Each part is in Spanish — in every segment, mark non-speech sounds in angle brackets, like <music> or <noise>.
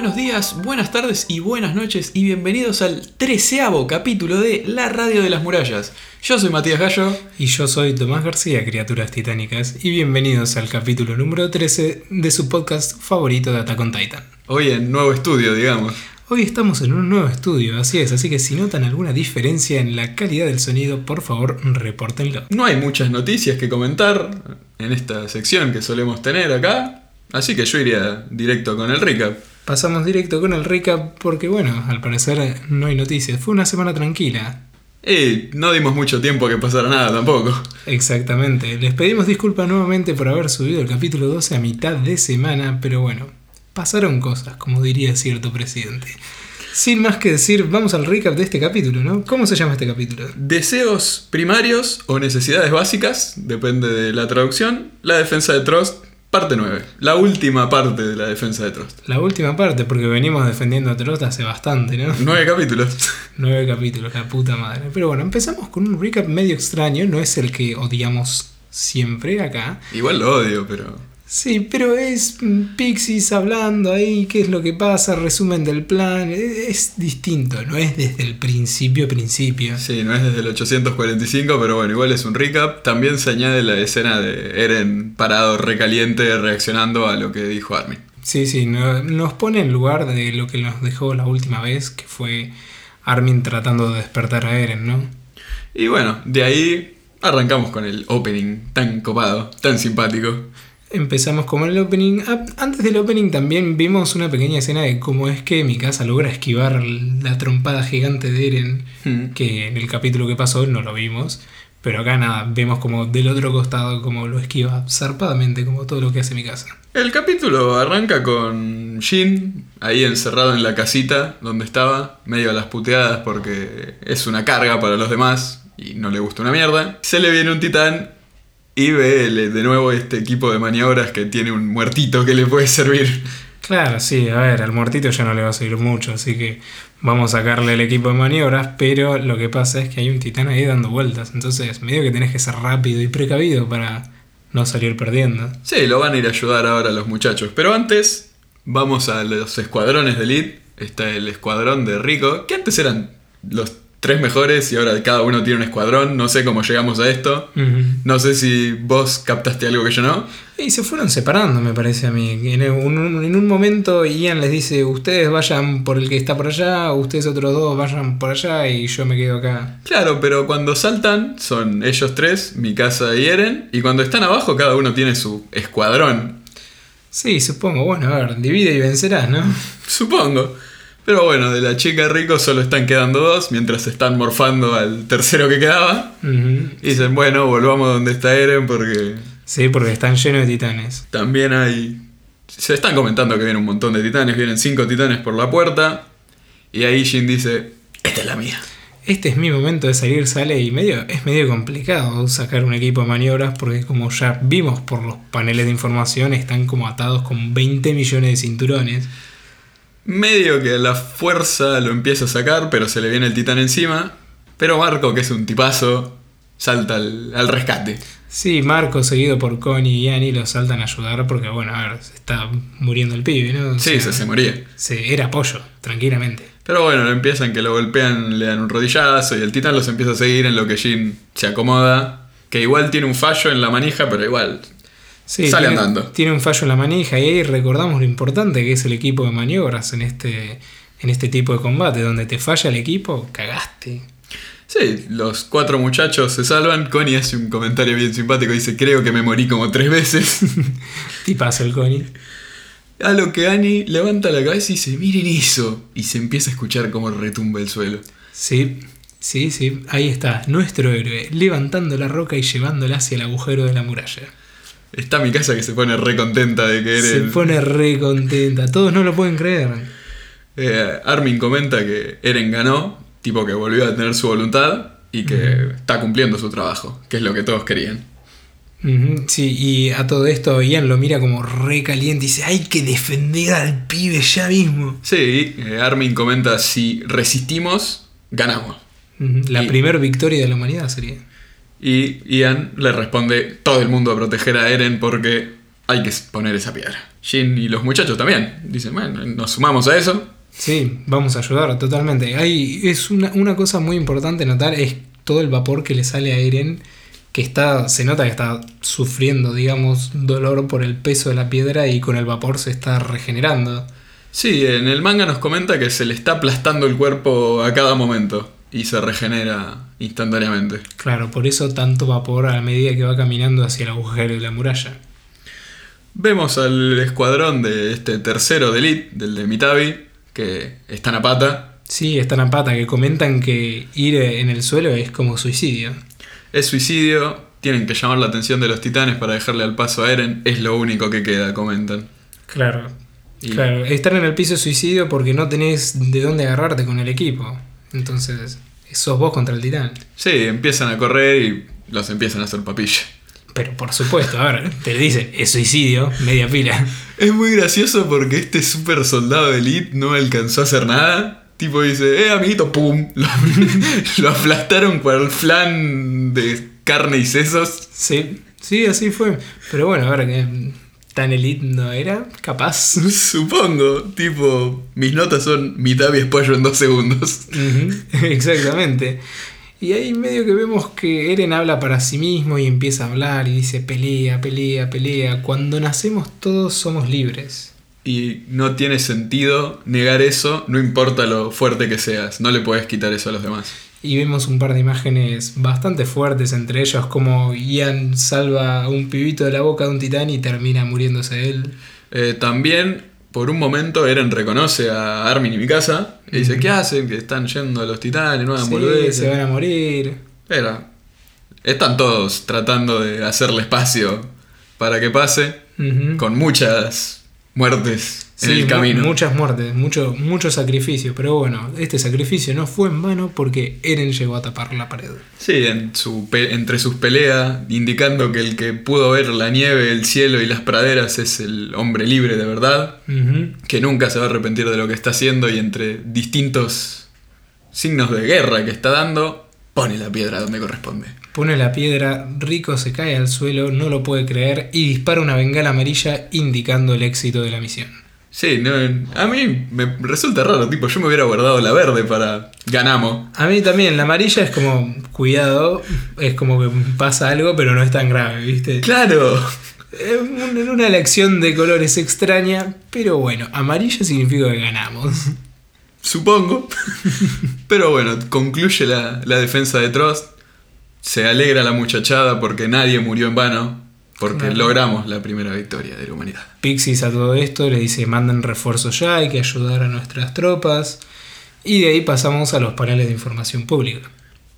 buenos días, buenas tardes y buenas noches y bienvenidos al treceavo capítulo de La Radio de las Murallas. Yo soy Matías Gallo. Y yo soy Tomás García, Criaturas Titánicas, y bienvenidos al capítulo número 13 de su podcast favorito de Attack on Titan. Hoy en nuevo estudio, digamos. Hoy estamos en un nuevo estudio, así es, así que si notan alguna diferencia en la calidad del sonido, por favor, repórtenlo. No hay muchas noticias que comentar en esta sección que solemos tener acá, así que yo iría directo con el recap. Pasamos directo con el recap porque, bueno, al parecer no hay noticias. Fue una semana tranquila. Y no dimos mucho tiempo a que pasara nada tampoco. Exactamente. Les pedimos disculpas nuevamente por haber subido el capítulo 12 a mitad de semana, pero bueno, pasaron cosas, como diría cierto presidente. Sin más que decir, vamos al recap de este capítulo, ¿no? ¿Cómo se llama este capítulo? Deseos primarios o necesidades básicas, depende de la traducción. La defensa de Trost, parte 9. La última parte de la defensa de Trost. La última parte, porque venimos defendiendo a Trot hace bastante, ¿no? Nueve capítulos. <laughs> Nueve capítulos, la puta madre. Pero bueno, empezamos con un recap medio extraño, no es el que odiamos siempre acá. Igual lo odio, pero... Sí, pero es mm, Pixies hablando ahí, qué es lo que pasa, resumen del plan, e- es distinto, no es desde el principio principio. Sí, no es desde el 845, pero bueno, igual es un recap. También se añade la escena de Eren parado recaliente reaccionando a lo que dijo Armin. Sí, sí, no- nos pone en lugar de lo que nos dejó la última vez, que fue Armin tratando de despertar a Eren, ¿no? Y bueno, de ahí arrancamos con el opening tan copado, tan simpático. Empezamos con el opening. Antes del opening también vimos una pequeña escena de cómo es que Mikasa logra esquivar la trompada gigante de Eren, Hmm. que en el capítulo que pasó no lo vimos. Pero acá nada, vemos como del otro costado como lo esquiva zarpadamente, como todo lo que hace Mikasa. El capítulo arranca con Jin ahí encerrado en la casita donde estaba, medio a las puteadas porque es una carga para los demás y no le gusta una mierda. Se le viene un titán y ve de nuevo este equipo de maniobras que tiene un muertito que le puede servir. Claro, sí, a ver, al muertito ya no le va a servir mucho, así que vamos a sacarle el equipo de maniobras, pero lo que pasa es que hay un titán ahí dando vueltas, entonces medio que tenés que ser rápido y precavido para no salir perdiendo. Sí, lo van a ir a ayudar ahora los muchachos. Pero antes, vamos a los escuadrones de Elite. Está el escuadrón de Rico, que antes eran los tres mejores y ahora cada uno tiene un escuadrón. No sé cómo llegamos a esto. No sé si vos captaste algo que yo no. Y se fueron separando, me parece a mí. En un, en un momento Ian les dice, ustedes vayan por el que está por allá, ustedes otros dos vayan por allá y yo me quedo acá. Claro, pero cuando saltan son ellos tres, Mikasa y Eren. Y cuando están abajo cada uno tiene su escuadrón. Sí, supongo, bueno, a ver, divide y vencerás, ¿no? <laughs> Supongo. Pero bueno, de la chica Rico solo están quedando dos, mientras se están morfando al tercero que quedaba. Y dicen, bueno, volvamos donde está Eren porque Sí, porque están llenos de titanes. también hay... Se están comentando que vienen un montón de titanes, vienen cinco titanes por la puerta. Y ahí Jin dice, esta es la mía. Este es mi momento de salir, sale y medio, es medio complicado sacar un equipo de maniobras porque como ya vimos por los paneles de información están como atados con 20 millones de cinturones. Medio que la fuerza lo empieza a sacar, pero se le viene el titán encima. Pero Marco, que es un tipazo, salta al, al rescate. Sí, Marco seguido por Connie y Annie lo saltan a ayudar porque bueno, a ver, se está muriendo el pibe, ¿no? O Sí, sea, se, se moría. se- era apoyo, tranquilamente. Pero bueno, lo empiezan que lo golpean, le dan un rodillazo y el titán los empieza a seguir en lo que Jin se acomoda. Que igual tiene un fallo en la manija, pero igual Sí, Sale tiene, andando. Tiene un fallo en la manija y ahí recordamos lo importante que es el equipo de maniobras en este, en este tipo de combate. Donde te falla el equipo, cagaste. Sí, los cuatro muchachos se salvan. Connie hace un comentario bien simpático. Dice, creo que me morí como tres veces. <laughs> Tipazo el Connie. A lo que Annie levanta la cabeza y dice, miren eso. Y se empieza a escuchar como retumba el suelo. Sí, sí, sí. Ahí está, nuestro héroe, levantando la roca y llevándola hacia el agujero de la muralla. Está mi casa que se pone re contenta de que Se Eren... pone re contenta. Todos no lo pueden creer. Eh, Armin comenta que Eren ganó, tipo que volvió a tener su voluntad y que está cumpliendo su trabajo, que es lo que todos querían. Sí, y a todo esto Ian lo mira como re caliente y dice, hay que defender al pibe ya mismo. Sí, eh, Armin comenta, si resistimos, ganamos. La primera victoria de la humanidad sería. Y Ian le responde, todo el mundo a proteger a Eren porque hay que poner esa piedra. Jin y los muchachos también. Dicen, bueno, nos sumamos a eso. Sí, vamos a ayudar totalmente. Hay, es una, una cosa muy importante notar es todo el vapor que le sale a Eren, que está, se nota que está sufriendo, digamos, dolor por el peso de la piedra y con el vapor se está regenerando. Sí, en el manga nos comenta que se le está aplastando el cuerpo a cada momento y se regenera instantáneamente. Claro, por eso tanto vapor a medida que va caminando hacia el agujero de la muralla. Vemos al escuadrón de este tercero de Elite, del de Mitabi, que están a pata. Sí, están a pata, que comentan que ir en el suelo es como suicidio. Es suicidio, tienen que llamar la atención de los titanes para dejarle al paso a Eren, es lo único que queda, comentan. Claro. Y- Claro, estar en el piso es suicidio porque no tenés de dónde agarrarte con el equipo. Entonces, sos vos contra el titán. Sí, empiezan a correr y los empiezan a hacer papilla. Pero por supuesto, a ver, te dicen, es suicidio, media pila. <laughs> Es muy gracioso porque este super soldado de Elite no alcanzó a hacer nada. Tipo dice, eh, amiguito, pum. <laughs> Lo, lo aplastaron el flan de carne y sesos. Sí, sí, así fue. Pero bueno, a ver, que tan elite no era, capaz. <laughs> Supongo, tipo, mis notas son mitad y pollo en dos segundos. <laughs> Exactamente. Y ahí medio que vemos que Eren habla para sí mismo y empieza a hablar y dice pelea, pelea, pelea. Cuando nacemos todos somos libres. Y no tiene sentido negar eso, no importa lo fuerte que seas, no le puedes quitar eso a los demás. Y vemos un par de imágenes bastante fuertes, entre ellos como Ian salva a un pibito de la boca de un titán y termina muriéndose él. Eh, también, por un momento, Eren reconoce a Armin y Mikasa y dice. ¿qué hacen? Que están yendo a los titanes, no hagan Sí, boludeces". se van a morir. Pero están todos tratando de hacerle espacio para que pase, con muchas muertes en el camino. Muchas muertes, mucho, mucho sacrificio. Pero bueno, este sacrificio no fue en vano porque Eren llegó a tapar la pared. Sí, en su entre sus peleas, indicando que el que pudo ver la nieve, el cielo y las praderas es el hombre libre de verdad, que nunca se va a arrepentir de lo que está haciendo y entre distintos signos de guerra que está dando, pone la piedra donde corresponde. Pone la piedra, Rico se cae al suelo, no lo puede creer y dispara una bengala amarilla indicando el éxito de la misión. Sí, no, a mí me resulta raro, tipo, yo me hubiera guardado la verde para ganamos. A mí también, la amarilla es como, cuidado, es como que pasa algo, pero no es tan grave, ¿viste? Claro. Es un- una elección de colores extraña, pero bueno, amarilla significa que ganamos. Supongo. Pero bueno, concluye la, la defensa de Trost. Se alegra la muchachada porque nadie murió en vano. Porque Claro. logramos la primera victoria de la humanidad. Pixis a todo esto le dice manden refuerzos ya, hay que ayudar a nuestras tropas. Y de ahí pasamos a los paneles de información pública.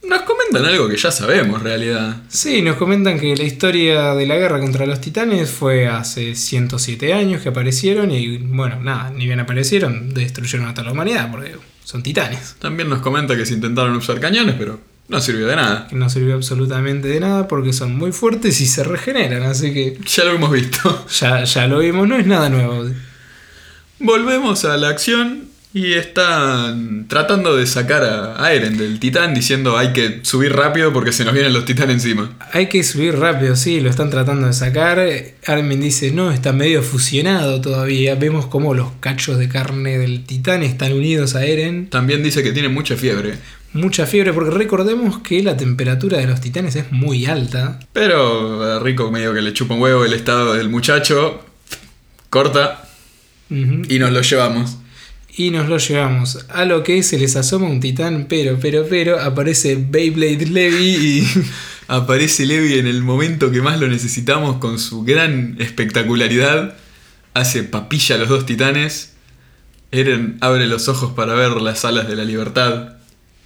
Nos comentan algo que ya sabemos en realidad. Sí, nos comentan que la historia de la guerra contra los titanes fue hace 107 años que aparecieron y bueno, nada, ni bien aparecieron, destruyeron a toda la humanidad porque son titanes. También nos comenta que se intentaron usar cañones, pero no sirvió de nada. No sirvió absolutamente de nada porque son muy fuertes y se regeneran, así que Ya lo hemos visto. <laughs> ya, ya lo vimos, no es nada nuevo. Volvemos a la acción y están tratando de sacar a Eren del titán diciendo hay que subir rápido porque se nos vienen los titanes encima. Hay que subir rápido, sí, lo están tratando de sacar. Armin dice, no, está medio fusionado todavía. Vemos como los cachos de carne del titán están unidos a Eren. También dice que tiene mucha fiebre. Mucha fiebre, porque recordemos que la temperatura de los titanes es muy alta. Pero a Rico medio que le chupa un huevo el estado del muchacho. Corta y nos lo llevamos. Y nos lo llevamos. A lo que se les asoma un titán, pero, pero, pero, aparece Beyblade Levi y... <laughs> Aparece Levi en el momento que más lo necesitamos con su gran espectacularidad. Hace papilla a los dos titanes. Eren abre los ojos para ver las alas de la libertad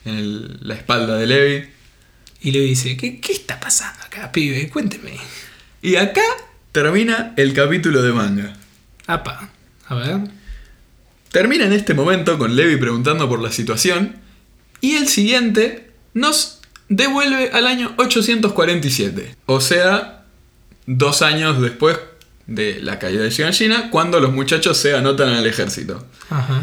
en el- la espalda de Levi. Y le dice, ¿qué, ¿qué está pasando acá, pibe? Cuénteme. Y acá termina el capítulo de manga. Apa, a ver. Termina en este momento con Levi preguntando por la situación. Y el siguiente nos devuelve al año 847. O sea, dos años después de la caída de Shiganshina, cuando los muchachos se anotan al ejército. Ajá.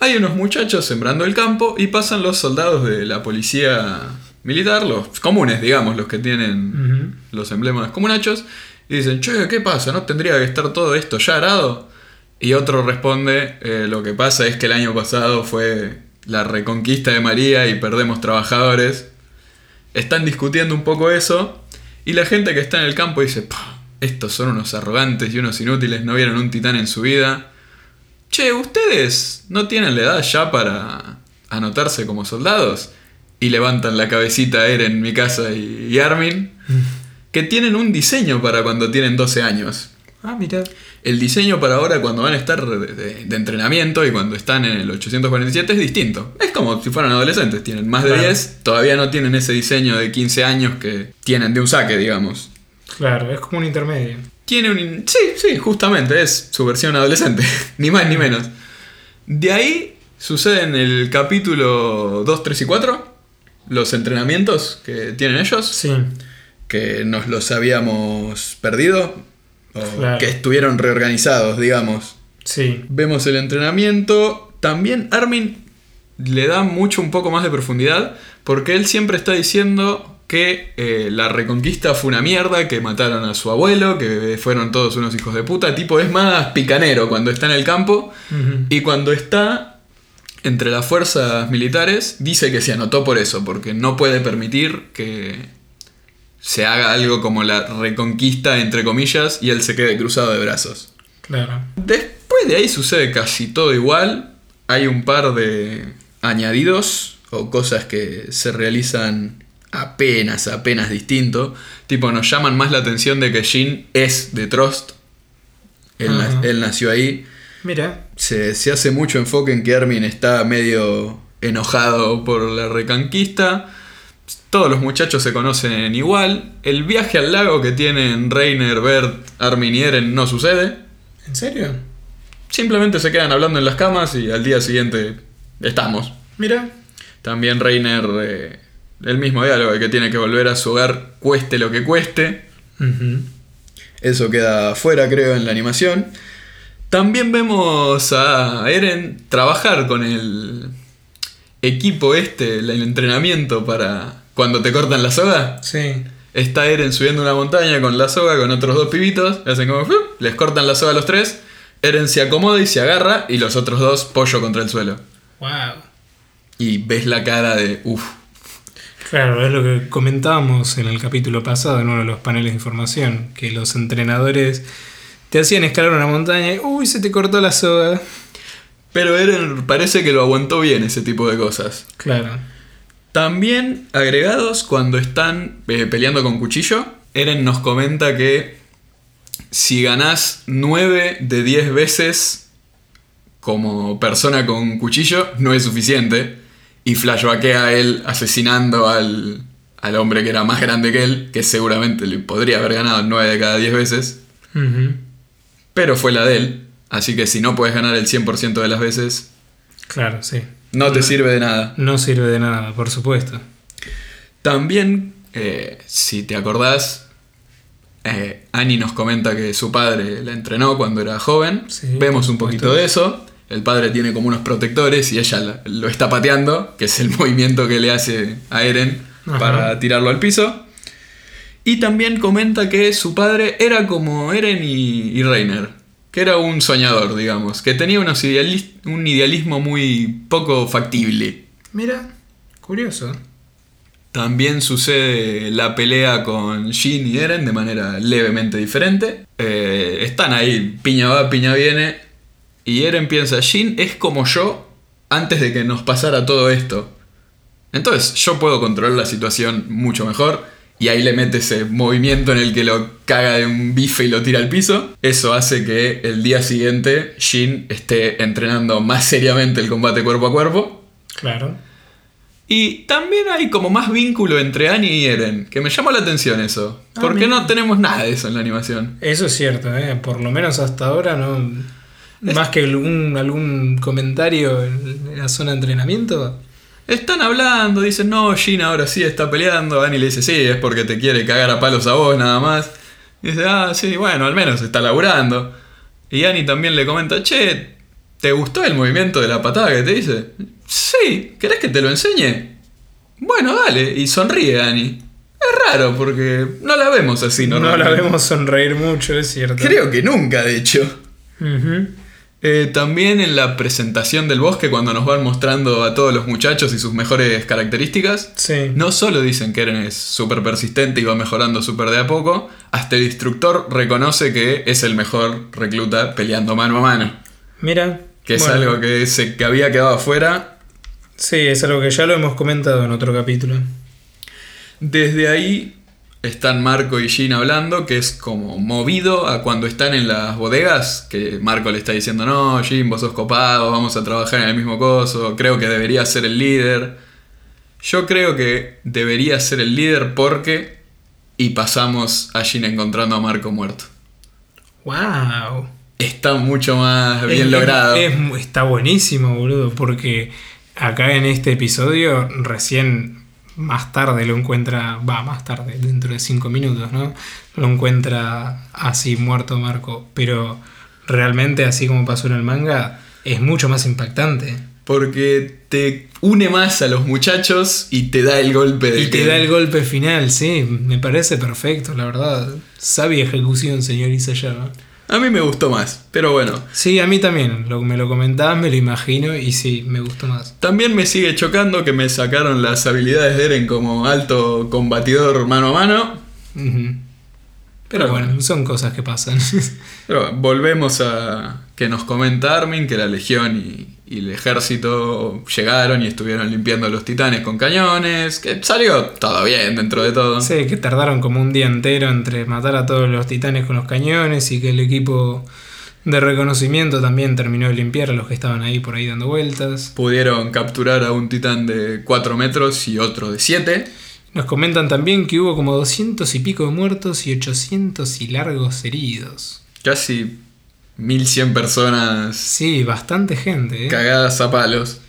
Hay unos muchachos sembrando el campo y pasan los soldados de la policía militar, los comunes, digamos, los que tienen los emblemas comunachos, Y dicen, che, ¿qué pasa? ¿No tendría que estar todo esto ya arado? Y otro responde, eh, lo que pasa es que el año pasado fue la reconquista de María y perdemos trabajadores. Están discutiendo un poco eso y la gente que está en el campo dice, "Pah, estos son unos arrogantes y unos inútiles, no vieron un titán en su vida. Che, ¿ustedes no tienen la edad ya para anotarse como soldados? Y levantan la cabecita Eren, Mikasa y, y Armin, <laughs> que tienen un diseño para cuando tienen 12 años. Ah, mira. El diseño para ahora cuando van a estar de, de- de entrenamiento y cuando están en el 847 es distinto. Es como si fueran adolescentes, tienen más de Claro. 10, todavía no tienen ese diseño de 15 años que tienen de un saque, digamos. Claro, es como un intermedio. Tiene un... Sí, sí, justamente, es su versión adolescente, <laughs> ni más ni menos. De ahí sucede en el capítulo 2, 3 y 4, los entrenamientos que tienen ellos, Sí. que nos los habíamos perdido, o Claro. que estuvieron reorganizados, digamos. Sí. Vemos el entrenamiento. También Armin le da mucho un poco más de profundidad porque él siempre está diciendo que eh, la reconquista fue una mierda, que mataron a su abuelo, que fueron todos unos hijos de puta. Tipo, es más picanero cuando está en el campo y cuando está entre las fuerzas militares dice que se anotó por eso, porque no puede permitir que se haga algo como la reconquista, entre comillas, y él se quede cruzado de brazos. Claro. Después de ahí sucede casi todo igual. Hay un par de añadidos o cosas que se realizan apenas, apenas distinto. Tipo, nos llaman más la atención de que Jin es de Trost. Él, na- él nació ahí. Mira. Se, se hace mucho enfoque en que Armin está medio enojado por la reconquista. Todos los muchachos se conocen igual. El viaje al lago que tienen Reiner, Bert, Armin y Eren no sucede. ¿En serio? Simplemente se quedan hablando en las camas y al día siguiente estamos. Mira. También Reiner, eh, el mismo diálogo de que tiene que volver a su hogar cueste lo que cueste. Eso queda fuera, creo, en la animación. También vemos a Eren trabajar con el equipo este, el entrenamiento para cuando te cortan la soga. Sí. Está Eren subiendo una montaña con la soga con otros dos pibitos. Hacen como. Les cortan la soga a los tres. Eren se acomoda y se agarra. Y los otros dos pollo contra el suelo. Wow. Y ves la cara de. Uff. Claro, es lo que comentábamos en el capítulo pasado, en uno de los paneles de información, que los entrenadores te hacían escalar una montaña y, uy, se te cortó la soga. Pero Eren parece que lo aguantó bien ese tipo de cosas. Claro. También agregados cuando están eh, peleando con cuchillo, Eren nos comenta que si ganás 9 de 10 veces como persona con cuchillo, no es suficiente. Y flashbackea a él asesinando al, al hombre que era más grande que él, que seguramente le podría haber ganado 9 de cada 10 veces, pero fue la de él. Así que si no puedes ganar el 100% de las veces, Claro, sí. no te sirve de nada. No sirve de nada, por supuesto. También, eh, si te acordás, eh, Annie nos comenta que su padre la entrenó cuando era joven. Sí, Vemos un poquito de eso. El padre tiene como unos protectores y ella la- lo está pateando, que es el <laughs> movimiento que le hace a Eren Ajá. para tirarlo al piso. Y también comenta que su padre era como Eren y, y Reiner, que era un soñador, digamos, que tenía unos un idealismo muy poco factible. Mira, curioso. También sucede la pelea con Jin y Eren de manera levemente diferente. Eh, están ahí, piña va, piña viene. Y Eren piensa, Jin es como yo antes de que nos pasara todo esto. Entonces yo puedo controlar la situación mucho mejor. Y ahí le mete ese movimiento en el que lo caga de un bife y lo tira al piso. Eso hace que el día siguiente Jin esté entrenando más seriamente el combate cuerpo a cuerpo. Claro. Y también hay como más vínculo entre Annie y Eren, que me llamó la atención eso. Ah, porque mira. no tenemos nada de eso en la animación. Eso es cierto, ¿eh? por lo menos hasta ahora no. Más que algún, algún comentario en la zona de entrenamiento. Están hablando, dicen, no, Jin ahora sí está peleando. Annie le dice, sí, es porque te quiere cagar a palos a vos nada más. Y dice, ah, sí, bueno, al menos está laburando. Y Annie también le comenta, che, ¿te gustó el movimiento de la patada que te hice? Sí, ¿querés que te lo enseñe? Bueno, dale. Y sonríe Annie. Es raro porque no la vemos así No normalmente. la vemos sonreír mucho, es cierto. Creo que nunca, de hecho. Ujú. Eh, también en la presentación del bosque, cuando nos van mostrando a todos los muchachos y sus mejores características, Sí. no solo dicen que Eren es súper persistente y va mejorando súper de a poco, hasta el instructor reconoce que es el mejor recluta peleando mano a mano. Mira. Que es bueno, algo que, se, que había quedado afuera. Sí, es algo que ya lo hemos comentado en otro capítulo. Desde ahí están Marco y Jin hablando, que es como movido a cuando están en las bodegas, que Marco le está diciendo, no, Jin, vos sos copado, vamos a trabajar en el mismo coso, creo que debería ser el líder. Yo creo que debería ser el líder porque... Y pasamos a Jin encontrando a Marco muerto. ¡Wow! Está mucho más bien Es- logrado. es- está buenísimo, boludo, porque acá en este episodio recién más tarde lo encuentra, va, más tarde, dentro de cinco minutos, ¿no? Lo encuentra así muerto Marco, pero realmente así como pasó en el manga, es mucho más impactante. Porque te une más a los muchachos y te da el golpe de Y te da el golpe final, sí, me parece perfecto, la verdad. Sabia ejecución, señor Isayama. A mí me gustó más, pero bueno. Sí, a mí también, lo, me lo comentabas, me lo imagino y sí, me gustó más. También me sigue chocando que me sacaron las habilidades de Eren como alto combatidor mano a mano. Pero Pero bueno, son cosas que pasan. Pero bueno, volvemos a que nos comenta Armin que la legión y, y el ejército llegaron y estuvieron limpiando a los titanes con cañones. Que salió todo bien dentro de todo. sé que tardaron como un día entero entre matar a todos los titanes con los cañones y que el equipo de reconocimiento también terminó de limpiar a los que estaban ahí por ahí dando vueltas. Pudieron capturar a un titán de 4 metros y otro de 7. Nos comentan también que hubo como 200 y pico de muertos y 800 y largos heridos. Casi 1100 personas Sí, bastante gente. ¿eh? cagadas a palos.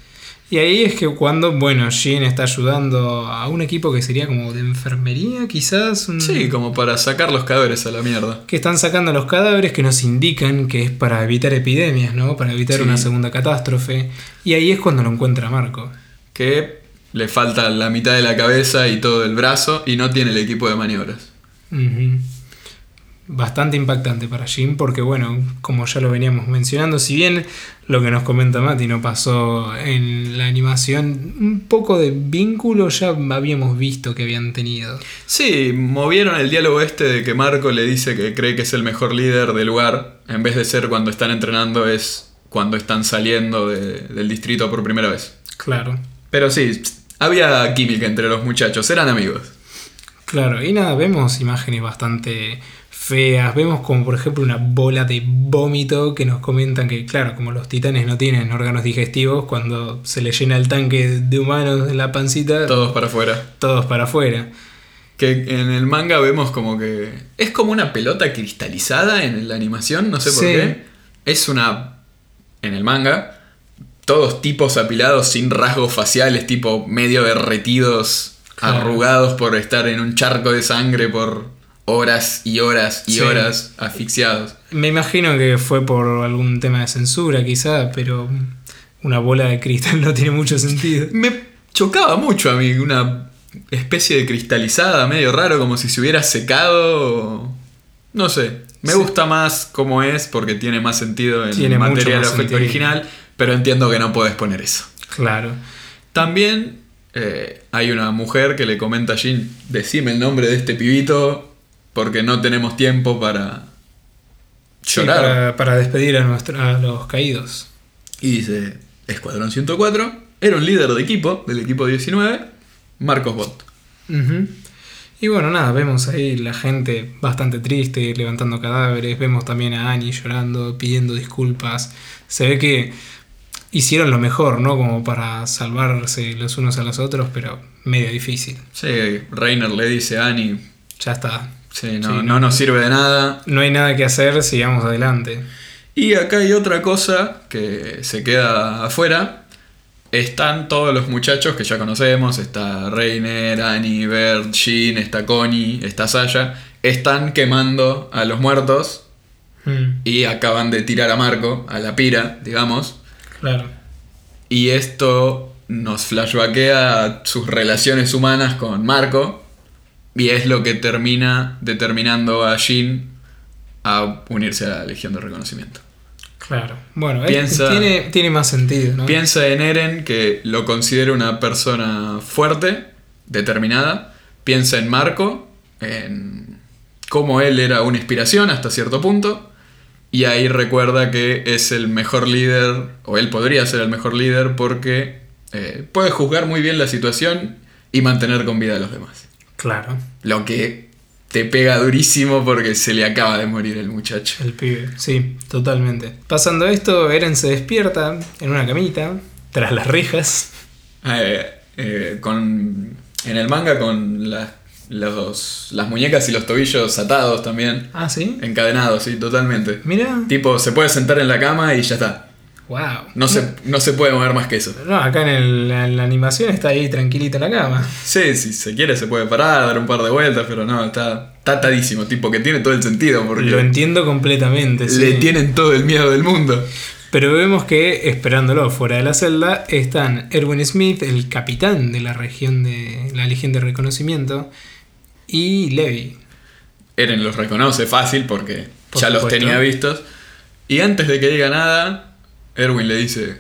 Y ahí es que cuando, bueno, Jin está ayudando a un equipo que sería como de enfermería, quizás. un- Sí, como para sacar los cadáveres a la mierda. que están sacando los cadáveres que nos indican que es para evitar epidemias, ¿no? Para evitar Sí. una segunda catástrofe. Y ahí es cuando lo encuentra Marco. Que le falta la mitad de la cabeza y todo el brazo y no tiene el equipo de maniobras. Ujú. Bastante impactante para Jim porque, bueno, como ya lo veníamos mencionando, si bien lo que nos comenta Mati no pasó en la animación, un poco de vínculo ya habíamos visto que habían tenido. Sí, movieron el diálogo este de que Marco le dice que cree que es el mejor líder del lugar, en vez de ser cuando están entrenando es cuando están saliendo de- del distrito por primera vez. Claro. Pero sí, había química entre los muchachos, eran amigos. Claro, y nada, vemos imágenes bastante feas, vemos como por ejemplo una bola de vómito que nos comentan que claro, como los titanes no tienen órganos digestivos, cuando se les llena el tanque de humanos en la pancita, Todos para afuera. todos para afuera. Que en el manga vemos como que es como una pelota cristalizada en la animación, no sé por Sí. qué. Es una en el manga todos tipos apilados sin rasgos faciales, tipo medio derretidos, Claro. arrugados por estar en un charco de sangre por horas y horas y Sí. horas asfixiados. Me imagino que fue por algún tema de censura quizá, pero una bola de cristal no tiene mucho sentido. <laughs> Me chocaba mucho a mí una especie de cristalizada medio raro como si se hubiera secado. No sé. Me Sí. gusta más como es porque tiene más sentido en Tiene mucho materia del más efecto sentido. original, pero entiendo que no puedes poner eso. Claro. También eh, hay una mujer que le comenta a Jin, decime el nombre de este pibito porque no tenemos tiempo para Sí, llorar. para, para despedir a, nuestro- a los caídos. Y dice, Escuadrón 104, era un líder de equipo, del equipo 19, Marcos Bot. Ujú. Y bueno, nada, vemos ahí la gente bastante triste, levantando cadáveres, vemos también a Annie llorando, pidiendo disculpas. Se ve que hicieron lo mejor, ¿no? Como para salvarse los unos a los otros, pero medio difícil. Sí, Reiner le dice a Annie, Ya está. Sí, no, Sí, no no. nos sirve de nada. No hay nada que hacer, sigamos adelante. Y acá hay otra cosa que se queda afuera. Están todos los muchachos que ya conocemos. Está Reiner, Annie, Bert, Jean, está Connie, está Saya. Están quemando a los muertos Mm, y acaban de tirar a Marco, a la pira, digamos. claro. Y esto nos flashbackea sus relaciones humanas con Marco. Y es lo que termina determinando a Jin a unirse a la Legión de Reconocimiento. Claro. Bueno, es- Piensa- tiene, tiene más sentido, ¿no? Piensa en Eren, que lo considera una persona fuerte, determinada. Piensa en Marco, en cómo él era una inspiración hasta cierto punto. Y ahí recuerda que es el mejor líder, o él podría ser el mejor líder, porque eh, puede juzgar muy bien la situación y mantener con vida a los demás. Claro, Lo que te pega durísimo porque se le acaba de morir el muchacho. el pibe. Sí, totalmente. Pasando esto, Eren se despierta en una camita, tras las rejas. Eh, eh, con, en el manga con las, los- las muñecas y los tobillos atados también. Ah, ¿sí? Encadenados, sí, totalmente. Mira. Tipo, se puede sentar en la cama y ya está. Wow. No se, no se puede mover más que eso. No, acá en, el- en la animación está ahí tranquilito en la cama. Sí, si se quiere se puede parar, dar un par de vueltas, pero no, está, está atadísimo, tipo que tiene todo el sentido porque Lo entiendo completamente. sí. le tienen todo el miedo del mundo. Pero vemos que, esperándolo fuera de la celda, están Erwin Smith, el capitán de la región de la Legión de Reconocimiento, y Levi. Eren los reconoce fácil porque Por ya los tenía vistos. Y antes de que diga nada, Erwin le dice,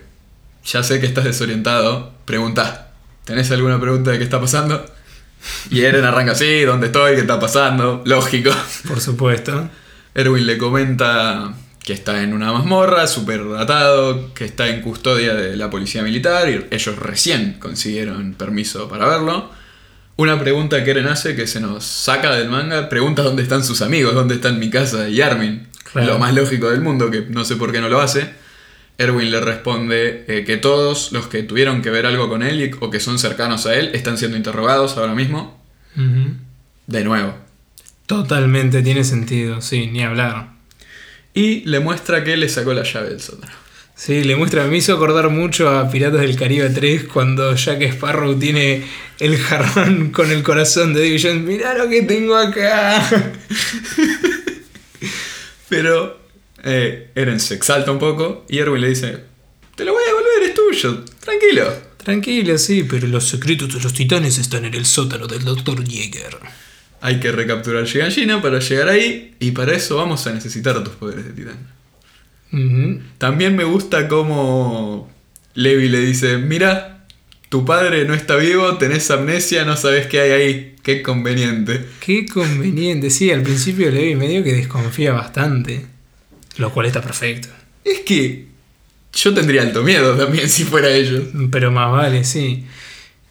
ya sé que estás desorientado, pregunta, ¿tenés alguna pregunta de qué está pasando? Y Eren arranca así, ¿dónde estoy? ¿Qué está pasando? Lógico. Por supuesto. Erwin le comenta que está en una mazmorra, súper atado, que está en custodia de la policía militar y ellos recién consiguieron permiso para verlo. Una pregunta que Eren hace que se nos saca del manga, pregunta dónde están sus amigos, dónde están Mikasa y Armin. Claro. Lo más lógico del mundo, que no sé por qué no lo hace. Erwin le responde eh, que todos los que tuvieron que ver algo con él y- o que son cercanos a él están siendo interrogados ahora mismo. De nuevo. Totalmente tiene sentido, sí, ni hablar. Y le muestra que le sacó la llave del sótano. Sí, le muestra, me hizo acordar mucho a Piratas del Caribe 3 cuando Jack Sparrow tiene el jarrón <laughs> con el corazón de Jones. Mirá lo que tengo acá. <laughs> Pero eh, Eren se exalta un poco y Erwin le dice, te lo voy a devolver, es tuyo, tranquilo. Tranquilo, sí, pero los secretos de los titanes están en el sótano del Dr. Jäger. Hay que recapturar Shiganshina para llegar ahí y para eso vamos a necesitar tus poderes de titán. También me gusta cómo Levi le dice, mira, tu padre no está vivo, tenés amnesia, no sabes qué hay ahí, qué conveniente. Qué conveniente. Sí, al principio Levi medio que desconfía bastante. Lo cual está perfecto. Es que yo tendría alto miedo también si fuera ellos. Pero más vale, sí.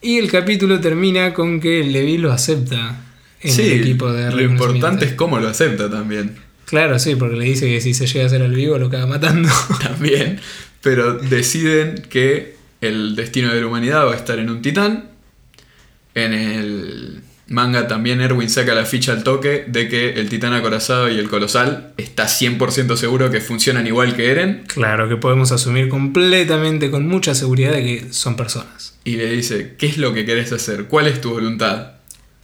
Y el capítulo termina con que Levi lo acepta en sí, el equipo de lo importante es cómo lo acepta también. Claro, sí, porque le dice que si se llega a hacer al vivo lo caga matando. <laughs> también, pero deciden que el destino de la humanidad va a estar en un titán. En el manga también Erwin saca la ficha al toque de que el titán acorazado y el colosal está 100% seguro que funcionan igual que Eren. claro que podemos asumir completamente con mucha seguridad de que son personas. Y le dice, ¿qué es lo que querés hacer? ¿Cuál es tu voluntad?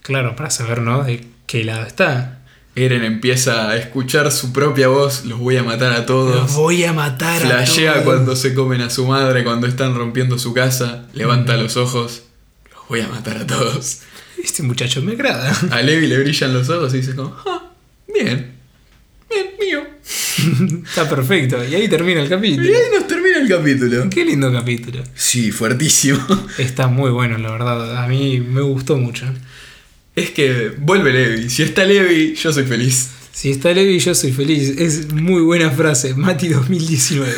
Claro, para saber, ¿no? De qué lado está. Eren empieza a escuchar su propia voz, los voy a matar a todos. Los voy a matar a Flashea todos. cuando se comen a su madre, cuando están rompiendo su casa, levanta los ojos, los voy a matar a todos. Este muchacho me agrada. <laughs> A Levi le brillan los ojos y dice como, ah, bien, bien, mío. <laughs> Está perfecto. Y ahí termina el Y capítulo. ahí nos termina el capítulo. Qué lindo capítulo. Sí, fuertísimo. <laughs> Está muy bueno, la verdad. A mí me gustó mucho. Es que vuelve Levi. Si está Levi, yo soy feliz. Si está Levi, yo soy feliz. Es muy buena frase. Mati 2019.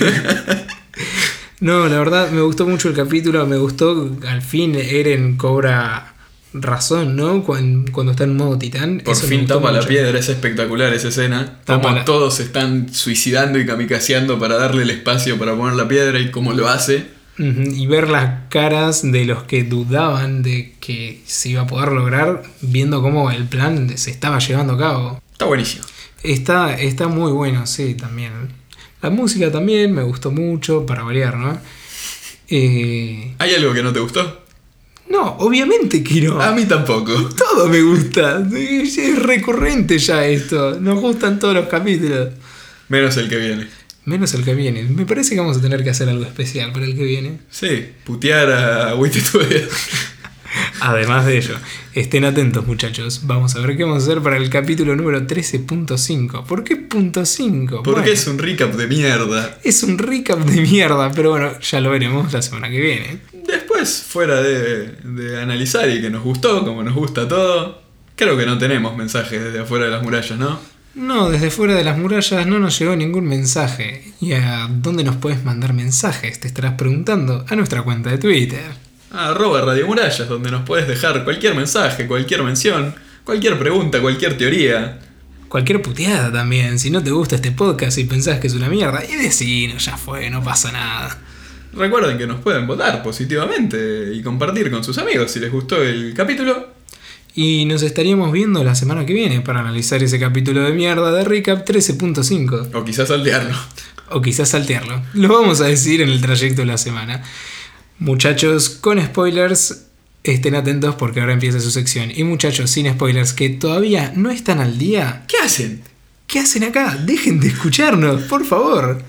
no, la verdad, me gustó mucho el capítulo. Me gustó, al fin, Eren cobra razón, ¿no? Cuando, cuando está en modo titán. Por fin tapa la mucho. piedra, es espectacular esa escena. Tapa Como la- todos se están suicidando y kamikazeando para darle el espacio para poner la piedra y cómo lo hace. Y ver las caras de los que dudaban de que se iba a poder lograr, viendo cómo el plan se estaba llevando a cabo. Está buenísimo. Está, está muy bueno, sí, también. La música también me gustó mucho, para variar, ¿no? Eh, ¿Hay algo que no te gustó? No, obviamente que no. A mí tampoco. Todo me gusta. Es recurrente ya esto. Nos gustan todos los capítulos. Menos el que viene. Menos el que viene. Me parece que vamos a tener que hacer algo especial para el que viene. Sí, putear a Witte <laughs> Además de ello, estén atentos muchachos. Vamos a ver qué vamos a hacer para el capítulo número 13.5. ¿Por qué punto 5? Porque Bueno, es un recap de mierda. es un recap de mierda, pero bueno, ya lo veremos la semana que viene. Después, fuera de, de analizar y que nos gustó, como nos gusta todo, creo que no tenemos mensajes desde afuera de las murallas, ¿no? No, desde fuera de las murallas no nos llegó ningún mensaje. ¿Y a dónde nos puedes mandar mensajes? Te estarás preguntando. A nuestra cuenta de Twitter. Arroba Radio Murallas, donde nos puedes dejar cualquier mensaje, cualquier mención, cualquier pregunta, cualquier teoría. Cualquier puteada también. Si no te gusta este podcast y pensás que es una mierda, y decinos, ya fue, no pasa nada. Recuerden que nos pueden votar positivamente y compartir con sus amigos si les gustó el capítulo. Y nos estaríamos viendo la semana que viene para analizar ese capítulo de mierda de Recap 13.5. O quizás saltearlo. O quizás saltearlo. Lo vamos a decir en el trayecto de la semana. Muchachos con spoilers, estén atentos porque ahora empieza su sección. Y muchachos sin spoilers que todavía no están al día, ¿Qué hacen? ¿qué hacen acá? Dejen de escucharnos, por favor.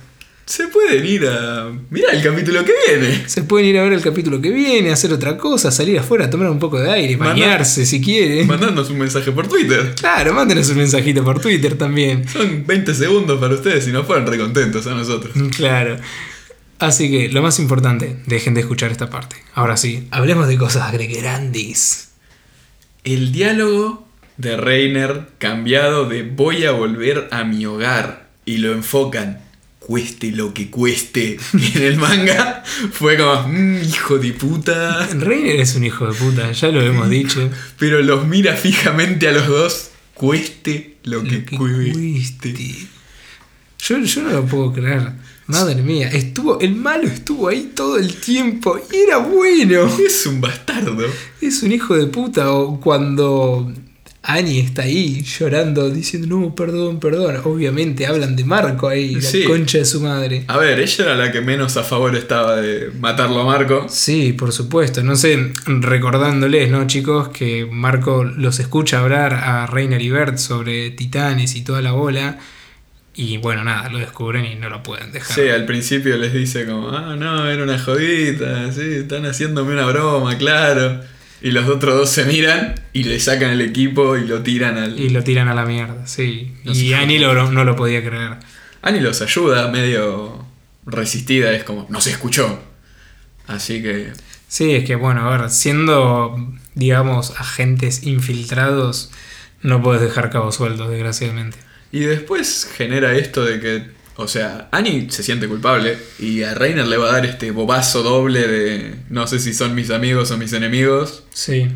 Se pueden ir a mirar el capítulo que viene. Se pueden ir a ver el capítulo que viene, hacer otra cosa, salir afuera, tomar un poco de aire, Manda- bañarse si quieren. Mandándonos un mensaje por Twitter. Claro, mándenos un mensajito por Twitter también. Son 20 segundos para ustedes y nos fueron recontentos a nosotros. Claro. Así que lo más importante, dejen de escuchar esta parte. Ahora sí, hablemos de cosas grandes. El diálogo de Reiner cambiado de voy a volver a mi hogar y lo enfocan cueste lo que cueste <laughs> en el manga fue como "Mm, hijo de puta Reiner es un hijo de puta, ya lo hemos dicho. pero los mira fijamente a los dos cueste lo que, Lo que cueste cueste. Yo, yo no lo puedo creer. Madre mía, estuvo, el malo estuvo ahí todo el tiempo y era bueno. es un bastardo Es un hijo de puta. O cuando Annie está ahí llorando, diciendo, no, perdón, perdón. Obviamente hablan de Marco ahí, la concha de su madre. a ver ella era la que menos a favor estaba de matarlo a Marco Sí, por supuesto. No sé, recordándoles, ¿no, chicos? Que Marco los escucha hablar a Reiner y Bert sobre titanes y toda la bola. Y bueno, nada, lo descubren y no lo pueden dejar. Sí, al principio les dice como, ah, no, era una jodita, sí, están haciéndome una broma, claro. Y los otros dos se miran y le sacan el equipo y lo tiran al... Y lo tiran a la mierda, sí. Y. Annie lo- no lo podía creer. Annie los ayuda, medio resistida, es como, no se escuchó. Así que... Sí, es que bueno, a ver, siendo, digamos, agentes infiltrados, no puedes dejar cabos sueltos, desgraciadamente. Y después genera esto de que, o sea, Annie se siente culpable y a Reiner le va a dar este bobazo doble de, no sé si son mis amigos o mis enemigos. Sí.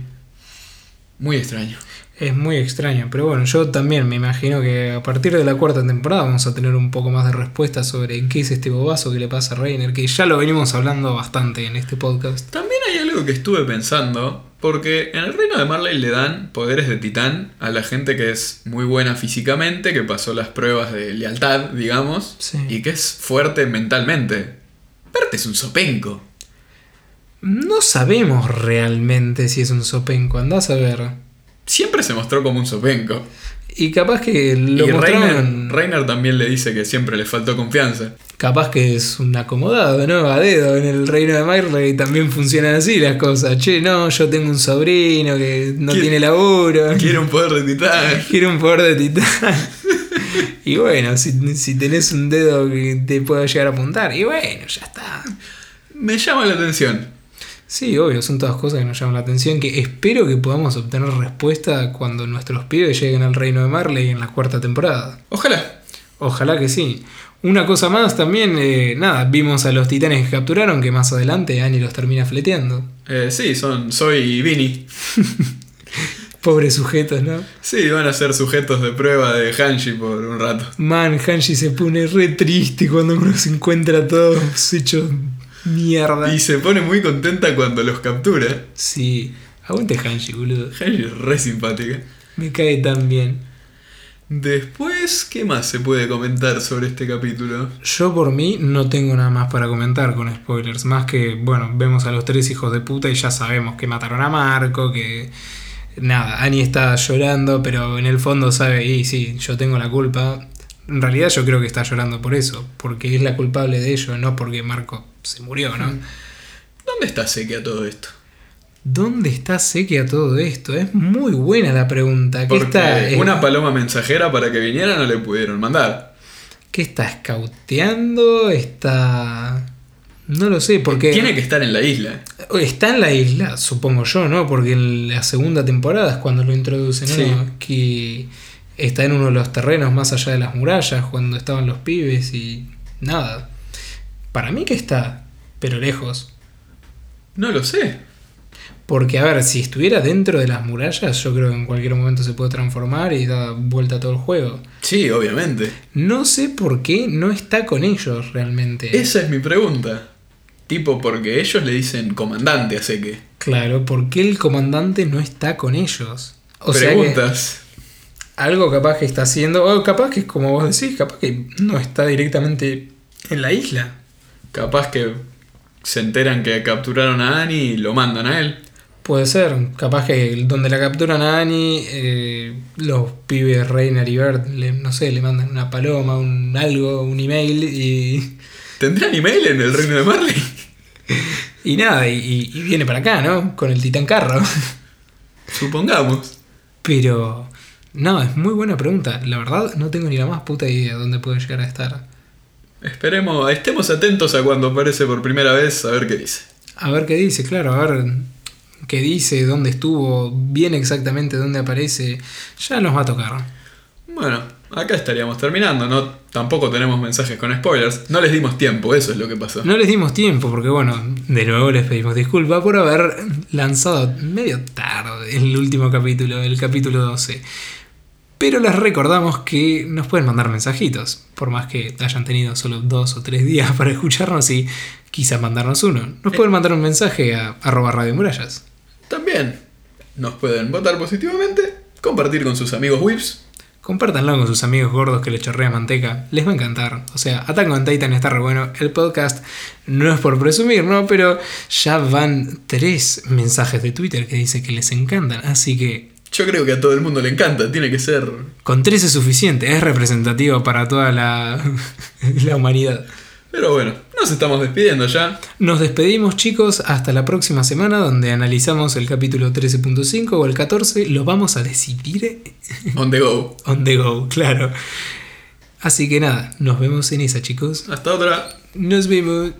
Muy extraño. Es muy extraño, pero bueno, yo también me imagino que a partir de la cuarta temporada vamos a tener un poco más de respuesta sobre qué es este bobazo que le pasa a Reiner, que ya lo venimos hablando bastante en este podcast. También hay algo que estuve pensando, porque en el reino de Marley le dan poderes de titán a la gente que es muy buena físicamente, que pasó las pruebas de lealtad, digamos, Sí. y que es fuerte mentalmente. Bert es un sopenco. No sabemos realmente si es un sopenco, andás a ver. Siempre se mostró como un sopenco. Y capaz que lo y mostraron... Reiner, Reiner también le dice que siempre le faltó confianza. Capaz que es un acomodado, ¿no? A dedo en el reino de Marley también funcionan así las cosas. Che, no, yo tengo un sobrino que no tiene laburo. Quiere un poder de titán. <laughs> Quiere un poder de titán. <laughs> y bueno, si, si tenés un dedo que te pueda llegar a apuntar, y bueno, ya está. Me llama la atención. Sí, obvio, son todas cosas que nos llaman la atención, que espero que podamos obtener respuesta cuando nuestros pibes lleguen al reino de Marley en la cuarta temporada. Ojalá. Ojalá que sí. Una cosa más también, eh, nada, vimos a los titanes que capturaron, que más adelante Annie los termina fleteando. Eh, sí, son Soy y Vinny. <laughs> Pobres sujetos, ¿no? Sí, van a ser sujetos de prueba de Hanshi por un rato. Man, Hanshi se pone re triste cuando uno se encuentra todos hechos mierda. Y se pone muy contenta cuando los captura. Sí, aguante Hanshi, boludo. Hanshi es re simpática. Me cae tan bien. Después, ¿qué más se puede comentar sobre este capítulo? Yo por mí no tengo nada más para comentar con spoilers, más que, bueno, vemos a los tres hijos de puta y ya sabemos que mataron a Marco, que nada, Annie está llorando, pero en el fondo sabe, y sí, yo tengo la culpa. En realidad yo creo que está llorando por eso, porque es la culpable de ello, no porque Marco se murió, ¿no? ¿Dónde está Seki a todo esto? ¿Dónde está Sequia todo esto? Es muy buena la pregunta. ¿Qué está, eh, una paloma mensajera para que viniera no le pudieron mandar. ¿Qué está escauteando? ¿Está.? No lo sé, porque. Tiene que estar en la isla. Está en la isla, supongo yo, ¿no? Porque en la segunda temporada es cuando lo introducen, ¿no? Sí. Que está en uno de los terrenos más allá de las murallas, cuando estaban los pibes y. Nada. Para mí que está, pero lejos. No lo sé. Porque, a ver, si estuviera dentro de las murallas, yo creo que en cualquier momento se puede transformar y da vuelta a todo el juego. Sí, obviamente. No sé por qué no está con ellos realmente. Esa es mi pregunta. Tipo, porque ellos le dicen comandante a Seque. Claro, ¿por qué el comandante no está con ellos? O sea que Preguntas. algo capaz que está haciendo, o capaz que es como vos decís, capaz que no está directamente en la isla. Capaz que se enteran que capturaron a Annie y lo mandan a él. Puede ser, capaz que donde la capturan a Annie, eh, los pibes Reiner y Bert, le- no sé, le mandan una paloma, un algo, un email y, <laughs> ¿Tendrán email en el reino de Marley? <laughs> y nada, y, y viene para acá, ¿no? Con el titán carro. <laughs> Supongamos. Pero, no, es muy buena pregunta. La verdad, no tengo ni la más puta idea de dónde puede llegar a estar. Esperemos, estemos atentos a cuando aparece por primera vez a ver qué dice. A ver qué dice, claro, a ver qué dice, dónde estuvo, bien exactamente dónde aparece. Ya nos va a tocar. Bueno, acá estaríamos terminando, ¿no? Tampoco tenemos mensajes con spoilers. No les dimos tiempo, eso es lo que pasó. No les dimos tiempo porque, bueno, de nuevo les pedimos disculpas por haber lanzado medio tarde el último capítulo, el capítulo 12. Pero les recordamos que nos pueden mandar mensajitos, por más que hayan tenido solo dos o tres días <laughs> para escucharnos y quizás mandarnos uno. Nos pueden mandar un mensaje a arroba Radio Murallas. También nos pueden votar positivamente, compartir con sus amigos whips. Compártanlo con sus amigos gordos que le chorrea manteca. Les va a encantar. O sea, Attack on Titan está re bueno. El podcast no es por presumir, ¿no? Pero ya van tres mensajes de Twitter que dice que les encantan. Así que Yo creo que a todo el mundo le encanta, tiene que ser... con tres es suficiente. Es representativo para toda la, <laughs> la humanidad. Pero bueno, nos estamos despidiendo ya. Nos despedimos chicos hasta la próxima semana donde analizamos el capítulo 13.5 o el 14. Lo vamos a decidir On the go. <laughs> on the go, claro. Así que nada, nos vemos en esa chicos. Hasta otra. Nos vemos.